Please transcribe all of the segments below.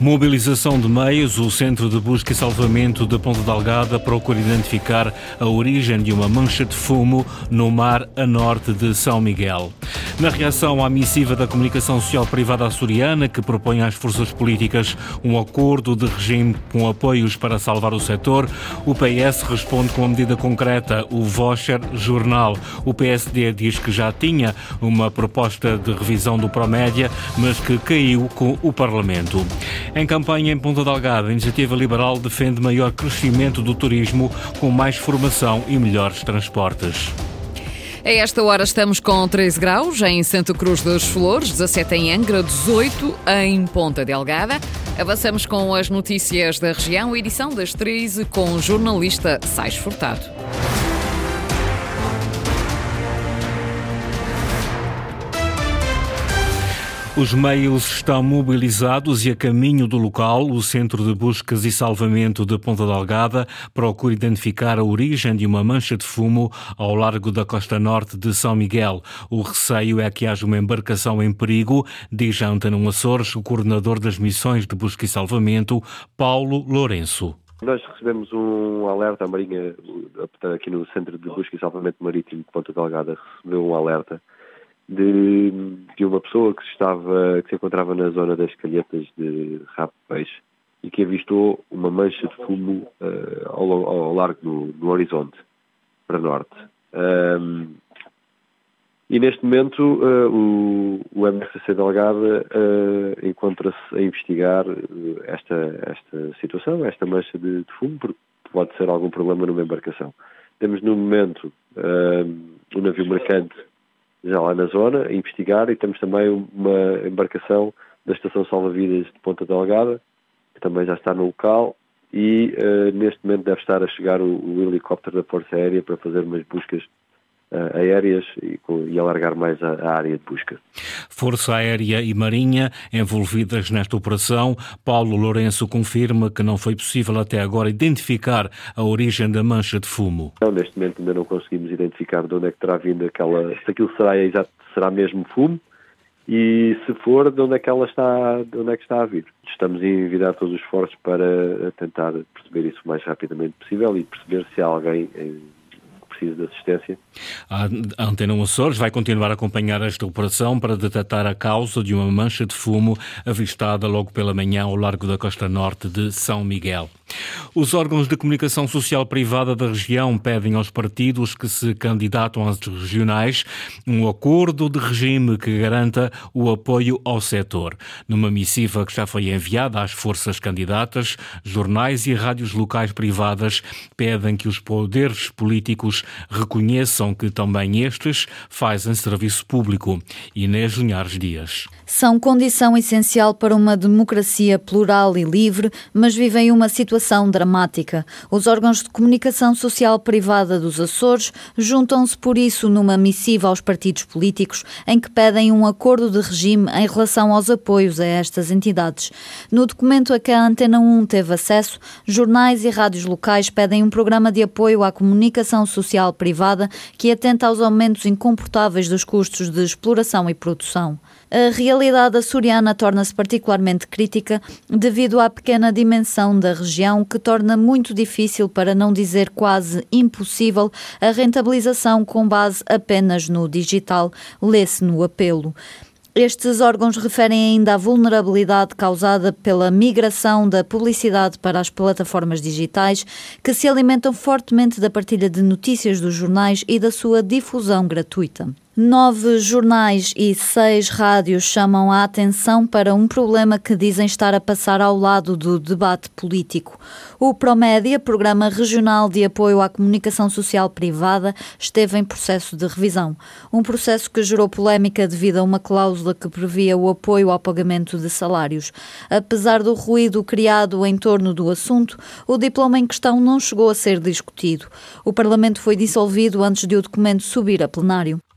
Mobilização de meios, o Centro de Busca e Salvamento de Ponta Delgada procura identificar a origem de uma mancha de fumo no mar a norte de São Miguel. Na reação à missiva da Comunicação Social Privada Açoriana, que propõe às forças políticas um acordo de regime com apoios para salvar o setor, o PS responde com uma medida concreta, o voucher jornal. O PSD diz que já tinha uma proposta de revisão do Promédia, mas que caiu com o Parlamento. Em campanha em Ponta Delgada, a Iniciativa Liberal defende maior crescimento do turismo com mais formação e melhores transportes. A esta hora estamos com 13 graus em Santa Cruz das Flores, 17 em Angra, 18 em Ponta Delgada. Avançamos com as notícias da região, edição das 13 com o jornalista Sais Furtado. Os meios estão mobilizados e a caminho do local, o Centro de Buscas e Salvamento de Ponta Delgada procura identificar a origem de uma mancha de fumo ao largo da costa norte de São Miguel. O receio é que haja uma embarcação em perigo, diz a Antena Açores o coordenador das missões de busca e salvamento, Paulo Lourenço. Nós recebemos um alerta, a Marinha, aqui no Centro de Busca e Salvamento Marítimo de Ponta Delgada, recebeu um alerta de, de uma pessoa que, estava, que se encontrava na zona das calhetas de rabo de peixe e que avistou uma mancha de fumo uh, ao, ao, largo do, do, horizonte, para norte. Um, e neste momento uh, o, o MRCC Delgada uh, encontra-se a investigar esta, esta situação, esta mancha de, de, fumo, porque pode ser algum problema numa embarcação. Temos no momento um navio mercante já lá na zona, a investigar, e temos também uma embarcação da Estação Salva-Vidas de Ponta Delgada, que também já está no local, e uh, neste momento deve estar a chegar o, o, helicóptero da Força Aérea para fazer umas buscas aéreas e, e, alargar mais a, a, área de busca. Força Aérea e Marinha envolvidas nesta operação. Paulo Lourenço confirma que não foi possível até agora identificar a origem da mancha de fumo. Não, neste momento ainda não conseguimos identificar de onde é que terá vindo aquela, se aquilo será, exato, será mesmo fumo e se for, de onde é que ela está, de onde é que está a vir. Estamos a envidar todos os esforços para tentar perceber isso o mais rapidamente possível e perceber se há alguém de assistência. A Antena Açores vai continuar a acompanhar esta operação para detectar a causa de uma mancha de fumo avistada logo pela manhã ao largo da costa norte de São Miguel. Os órgãos de comunicação social privada da região pedem aos partidos que se candidatam às regionais um acordo de regime que garanta o apoio ao setor. Numa missiva que já foi enviada às forças candidatas, jornais e rádios locais privadas pedem que os poderes políticos reconheçam que também estes fazem serviço público. Inês Linhares Dias. São condição essencial para uma democracia plural e livre, mas vivem uma situação dramática. Os órgãos de comunicação social privada dos Açores juntam-se por isso numa missiva aos partidos políticos em que pedem um acordo de regime em relação aos apoios a estas entidades. No documento a que a Antena 1 teve acesso, jornais e rádios locais pedem um programa de apoio à comunicação social privada que atenta aos aumentos incomportáveis dos custos de exploração e produção. A realidade açoriana torna-se particularmente crítica devido à pequena dimensão da região, que torna muito difícil, para não dizer quase impossível, a rentabilização com base apenas no digital, lê-se no apelo. Estes órgãos referem ainda à vulnerabilidade causada pela migração da publicidade para as plataformas digitais, que se alimentam fortemente da partilha de notícias dos jornais e da sua difusão gratuita. Nove jornais e seis rádios chamam a atenção para um problema que dizem estar a passar ao lado do debate político. O Promédia, Programa Regional de Apoio à Comunicação Social Privada, esteve em processo de revisão. Um processo que gerou polémica devido a uma cláusula que previa o apoio ao pagamento de salários. Apesar do ruído criado em torno do assunto, o diploma em questão não chegou a ser discutido. O Parlamento foi dissolvido antes de o documento subir a plenário.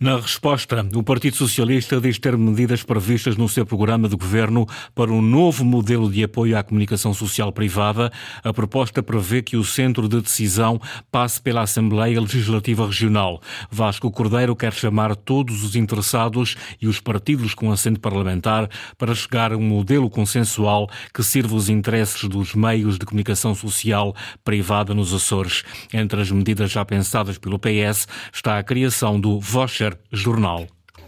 Na resposta, o Partido Socialista diz ter medidas previstas no seu programa de governo para um novo modelo de apoio à comunicação social privada. A proposta prevê que o centro de decisão passe pela Assembleia Legislativa Regional. Vasco Cordeiro quer chamar todos os interessados e os partidos com assento parlamentar para chegar a um modelo consensual que sirva os interesses dos meios de comunicação social privada nos Açores. Entre as medidas já pensadas pelo PS está a criação do Voucher Jornal.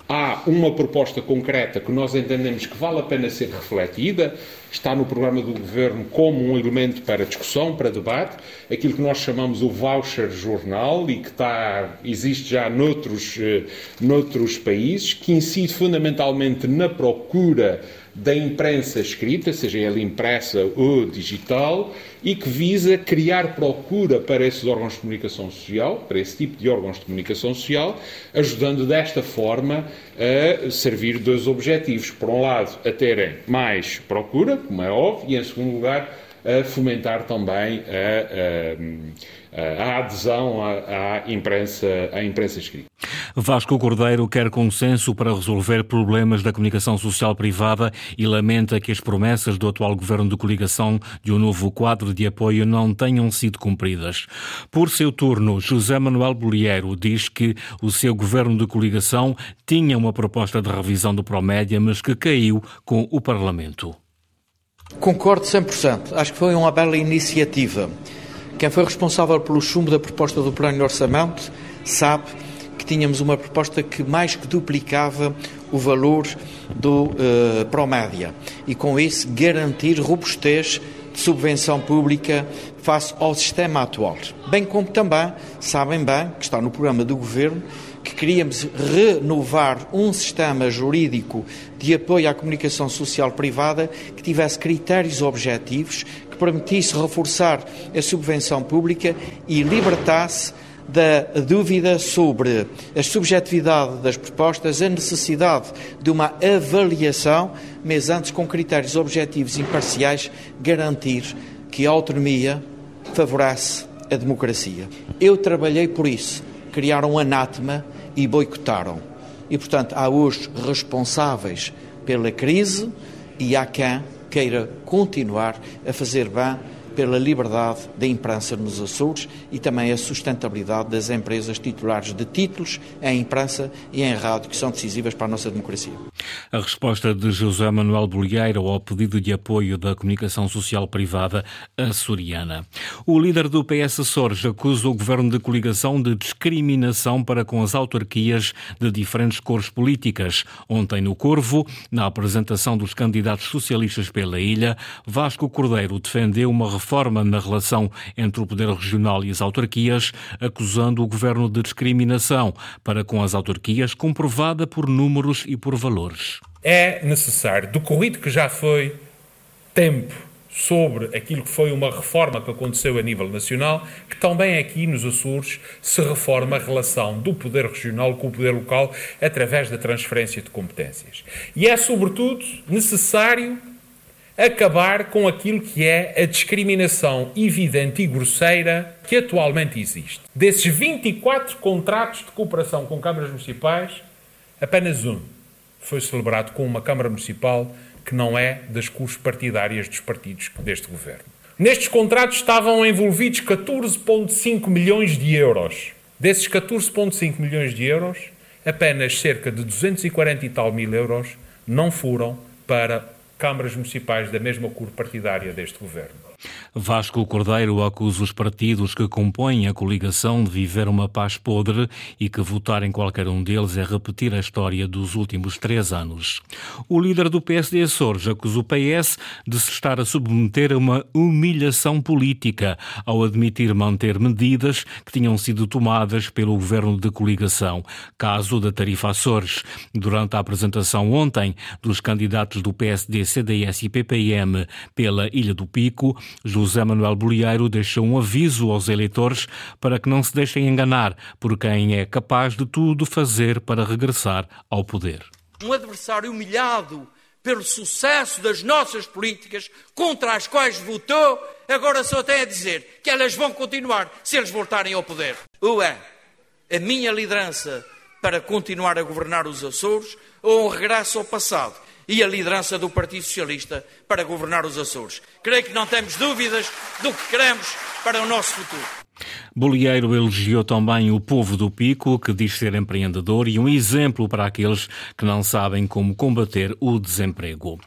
Há uma proposta concreta que nós entendemos que vale a pena ser refletida, está no programa do Governo como um elemento para discussão, para debate, aquilo que nós chamamos o voucher jornal e que está, existe já noutros, eh, noutros países, que incide fundamentalmente na procura da imprensa escrita, seja ela impressa ou digital, e que visa criar procura para esses órgãos de comunicação social, para esse tipo de órgãos de comunicação social, ajudando desta forma a servir dois objetivos. Por um lado, a terem mais procura, como é óbvio, e em segundo lugar, a fomentar também a, a, a adesão à, à, imprensa, à imprensa escrita. Vasco Cordeiro quer consenso para resolver problemas da comunicação social privada e lamenta que as promessas do atual governo de coligação de um novo quadro de apoio não tenham sido cumpridas. Por seu turno, José Manuel Bolieiro diz que o seu governo de coligação tinha uma proposta de revisão do Promédia, mas que caiu com o Parlamento. Concordo 100%. Acho que foi uma bela iniciativa. Quem foi responsável pelo chumbo da proposta do Plano de Orçamento sabe que tínhamos uma proposta que mais que duplicava o valor do uh, Promédia e com isso garantir robustez de subvenção pública face ao sistema atual. Bem como também sabem bem que está no programa do Governo que queríamos renovar um sistema jurídico de apoio à comunicação social privada que tivesse critérios objetivos, que permitisse reforçar a subvenção pública e libertasse da dúvida sobre a subjetividade das propostas, a necessidade de uma avaliação, mas antes com critérios objetivos imparciais, garantir que a autonomia favorece a democracia. Eu trabalhei por isso criaram um anátema e boicotaram. E, portanto, há hoje responsáveis pela crise e há quem queira continuar a fazer bem pela liberdade da imprensa nos Açores e também a sustentabilidade das empresas titulares de títulos em imprensa e em rádio, que são decisivas para a nossa democracia. A resposta de José Manuel Bolieiro ao pedido de apoio da comunicação social privada açoriana. O líder do PS Açores acusa o governo de coligação de discriminação para com as autarquias de diferentes cores políticas. Ontem, no Corvo, na apresentação dos candidatos socialistas pela ilha, Vasco Cordeiro defendeu uma reforma na relação entre o poder regional e as autarquias, acusando o governo de discriminação para com as autarquias, comprovada por números e por valores. É necessário, decorrido que já foi tempo sobre aquilo que foi uma reforma que aconteceu a nível nacional, que também aqui nos Açores se reforma a relação do poder regional com o poder local através da transferência de competências. E é, sobretudo, necessário acabar com aquilo que é a discriminação evidente e grosseira que atualmente existe. Desses 24 contratos de cooperação com câmaras municipais, apenas um foi celebrado com uma Câmara Municipal que não é das cores partidárias dos partidos deste governo. Nestes contratos estavam envolvidos 14,5 milhões de euros. Desses 14,5 milhões de euros, apenas cerca de 240 e tal mil euros não foram para câmaras municipais da mesma cor partidária deste governo. Vasco Cordeiro acusa os partidos que compõem a coligação de viver uma paz podre e que votar em qualquer um deles é repetir a história dos últimos três anos. O líder do PSD Açores acusa o PS de se estar a submeter a uma humilhação política ao admitir manter medidas que tinham sido tomadas pelo governo de coligação, caso da tarifa Açores. Durante a apresentação ontem dos candidatos do PSD, CDS e PPM pela Ilha do Pico, José Manuel Bolieiro deixou um aviso aos eleitores para que não se deixem enganar por quem é capaz de tudo fazer para regressar ao poder. Um adversário humilhado pelo sucesso das nossas políticas contra as quais votou, agora só tem a dizer que elas vão continuar se eles voltarem ao poder. Ou é a minha liderança para continuar a governar os Açores ou um regresso ao passado e a liderança do Partido Socialista para governar os Açores. Creio que não temos dúvidas do que queremos para o nosso futuro. Bolieiro elogiou também o povo do Pico, que diz ser empreendedor e um exemplo para aqueles que não sabem como combater o desemprego.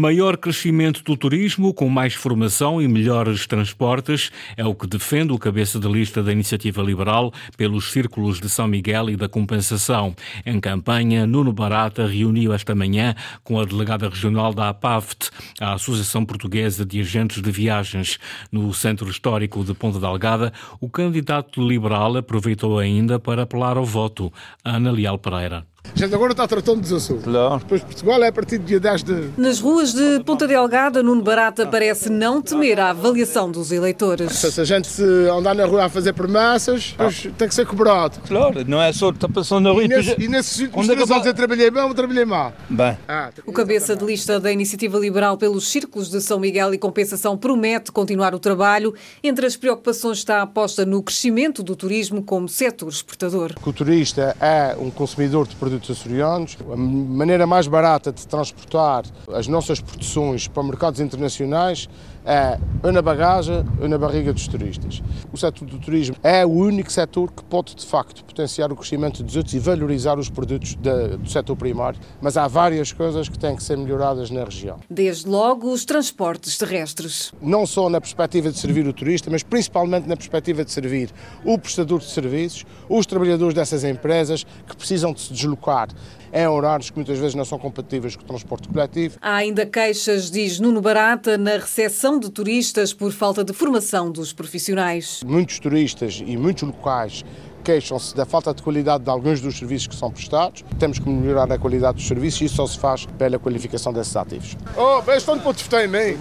Maior crescimento do turismo, com mais formação e melhores transportes, é o que defende o cabeça de lista da Iniciativa Liberal pelos Círculos de São Miguel e da Compensação. Em campanha, Nuno Barata reuniu esta manhã com a delegada regional da APAVT, a Associação Portuguesa de Agentes de Viagens. No Centro Histórico de Ponta Delgada, o candidato liberal aproveitou ainda para apelar ao voto. Ana Leal Pereira. A gente agora está tratando dos Açores. Claro. Depois Portugal é a partir do dia 10 de... Nas ruas de Ponta Delgada, Nuno Barata parece não temer a avaliação dos eleitores. Se a gente andar na rua a fazer promessas, depois tem que ser cobrado. Claro, não é só estar passando na rua e... Nesse, e nesses últimos três anos eu trabalhei bem ou trabalhei mal? Bem. Ah, o cabeça de lista da Iniciativa Liberal pelos Círculos de São Miguel e Compensação promete continuar o trabalho. Entre as preocupações está a aposta no crescimento do turismo como setor exportador. O turista é um consumidor de produtos produtos açorianos. A maneira mais barata de transportar as nossas produções para mercados internacionais é ou na bagagem ou na barriga dos turistas. O setor do turismo é o único setor que pode, de facto, potenciar o crescimento dos outros e valorizar os produtos do setor primário, mas há várias coisas que têm que ser melhoradas na região. Desde logo, os transportes terrestres. Não só na perspectiva de servir o turista, mas principalmente na perspectiva de servir o prestador de serviços, os trabalhadores dessas empresas que precisam de se deslocar em horários que muitas vezes não são compatíveis com o transporte coletivo. Há ainda queixas, diz Nuno Barata, na recepção de turistas por falta de formação dos profissionais. Muitos turistas e muitos locais queixam-se da falta de qualidade de alguns dos serviços que são prestados. Temos que melhorar a qualidade dos serviços e isso só se faz pela qualificação desses ativos. Oh, este ano pode votar em mim.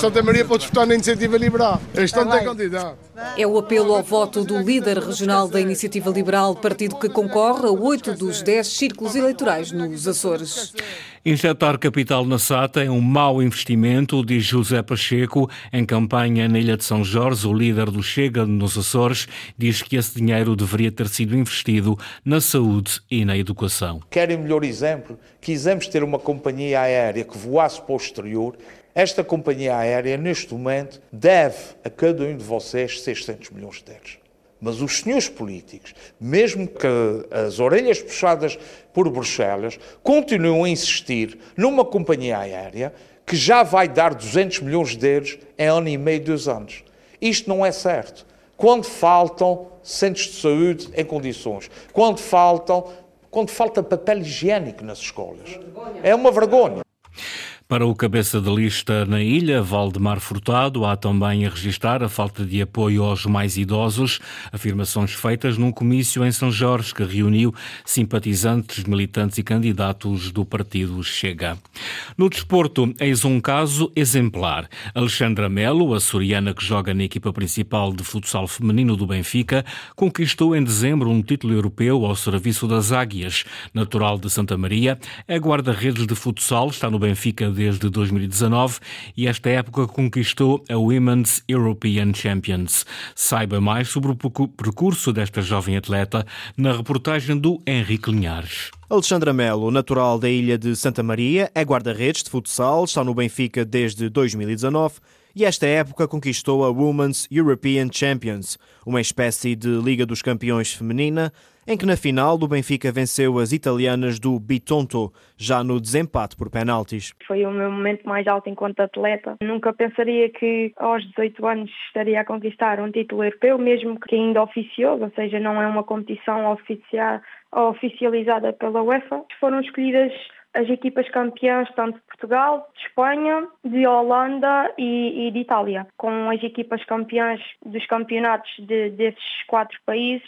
Santa Maria pode votar na Iniciativa Liberal. Este ano tem candidato. É o apelo ao voto do líder regional da Iniciativa Liberal, partido que concorre a oito dos dez círculos eleitorais nos Açores. Injetar capital na SATA é um mau investimento, diz José Pacheco. Em campanha na Ilha de São Jorge, o líder do Chega nos Açores diz que esse dinheiro deveria ter sido investido na saúde e na educação. Querem melhor exemplo? Quisemos ter uma companhia aérea que voasse para o exterior esta companhia aérea, neste momento, deve a cada um de vocês 600 milhões de euros. Mas os senhores políticos, mesmo que as orelhas puxadas por Bruxelas, continuam a insistir numa companhia aérea que já vai dar 200 milhões de euros em ano e meio, dois anos. Isto não é certo. Quando faltam centros de saúde em condições, quando faltam, quando falta papel higiênico nas escolas. É uma vergonha. Para o cabeça de lista na ilha, Valdemar Furtado, há também a registrar a falta de apoio aos mais idosos, afirmações feitas num comício em São Jorge que reuniu simpatizantes, militantes e candidatos do partido Chega. No desporto, eis um caso exemplar. Alexandra Melo, a soriana que joga na equipa principal de futsal feminino do Benfica, conquistou em dezembro um título europeu ao serviço das Águias. Natural de Santa Maria, é guarda-redes de futsal, está no Benfica desde 2019 e esta época conquistou a Women's European Champions. Saiba mais sobre o percurso desta jovem atleta na reportagem do Henrique Linhares. Alexandra Melo, natural da ilha de Santa Maria, é guarda-redes de futsal, está no Benfica desde 2019 e esta época conquistou a Women's European Champions, uma espécie de Liga dos Campeões feminina, em que na final do Benfica venceu as italianas do Bitonto, já no desempate por penaltis. Foi o meu momento mais alto enquanto atleta. Nunca pensaria que aos 18 anos estaria a conquistar um título europeu, mesmo que ainda oficioso, ou seja, não é uma competição oficial, oficializada pela UEFA. Foram escolhidas as equipas campeãs tanto de Portugal, de Espanha, de Holanda e, e, de Itália. Com as equipas campeãs dos campeonatos de, desses quatro países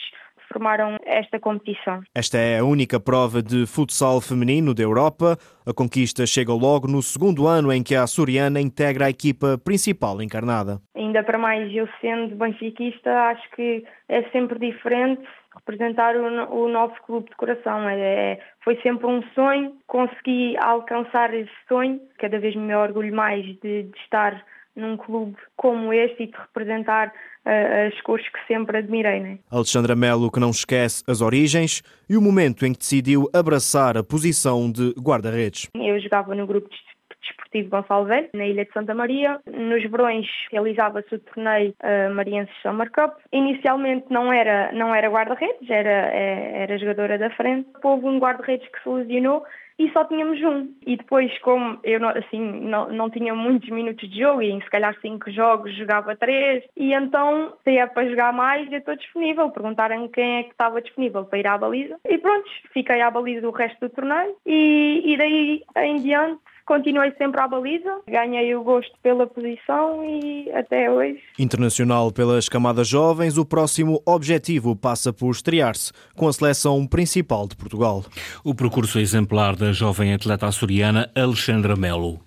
formaram esta competição. Esta é a única prova de futsal feminino da Europa. A conquista chega logo no segundo ano em que a açoriana integra a equipa principal encarnada. Ainda para mais, eu sendo benfiquista, acho que é sempre diferente representar o, o nosso clube de coração. É, é, foi sempre um sonho, consegui alcançar esse sonho, cada vez me orgulho mais de, de estar num clube como este e de representar uh, as cores que sempre admirei. Né? Alexandra Melo, que não esquece as origens e o momento em que decidiu abraçar a posição de guarda-redes. Eu jogava no grupo Desportivo Gonçalo Velho, na Ilha de Santa Maria. Nos verões realizava-se o torneio uh, Mariense Summer Cup. Inicialmente não era, não era guarda-redes, era, é, era jogadora da frente. Houve um guarda-redes que se lesionou e só tínhamos um. E depois, como eu assim, não, não tinha muitos minutos de jogo, e em se calhar cinco jogos jogava três, e então se é para jogar mais, eu estou disponível. Perguntaram quem é que estava disponível para ir à baliza. E pronto, fiquei à baliza do resto do torneio e, e daí em diante continuei sempre à baliza, ganhei o gosto pela posição e até hoje. Internacional pelas camadas jovens, o próximo objetivo passa por estrear-se com a seleção principal de Portugal. O percurso exemplar da jovem atleta açoriana Alexandra Melo.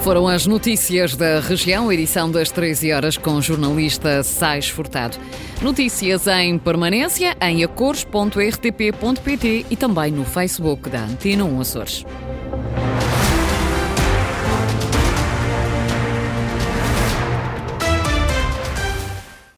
Foram as notícias da região, edição das 13 horas com o jornalista Sais Furtado. Notícias em permanência em acores.rtp.pt e também no Facebook da Antena 1 Açores.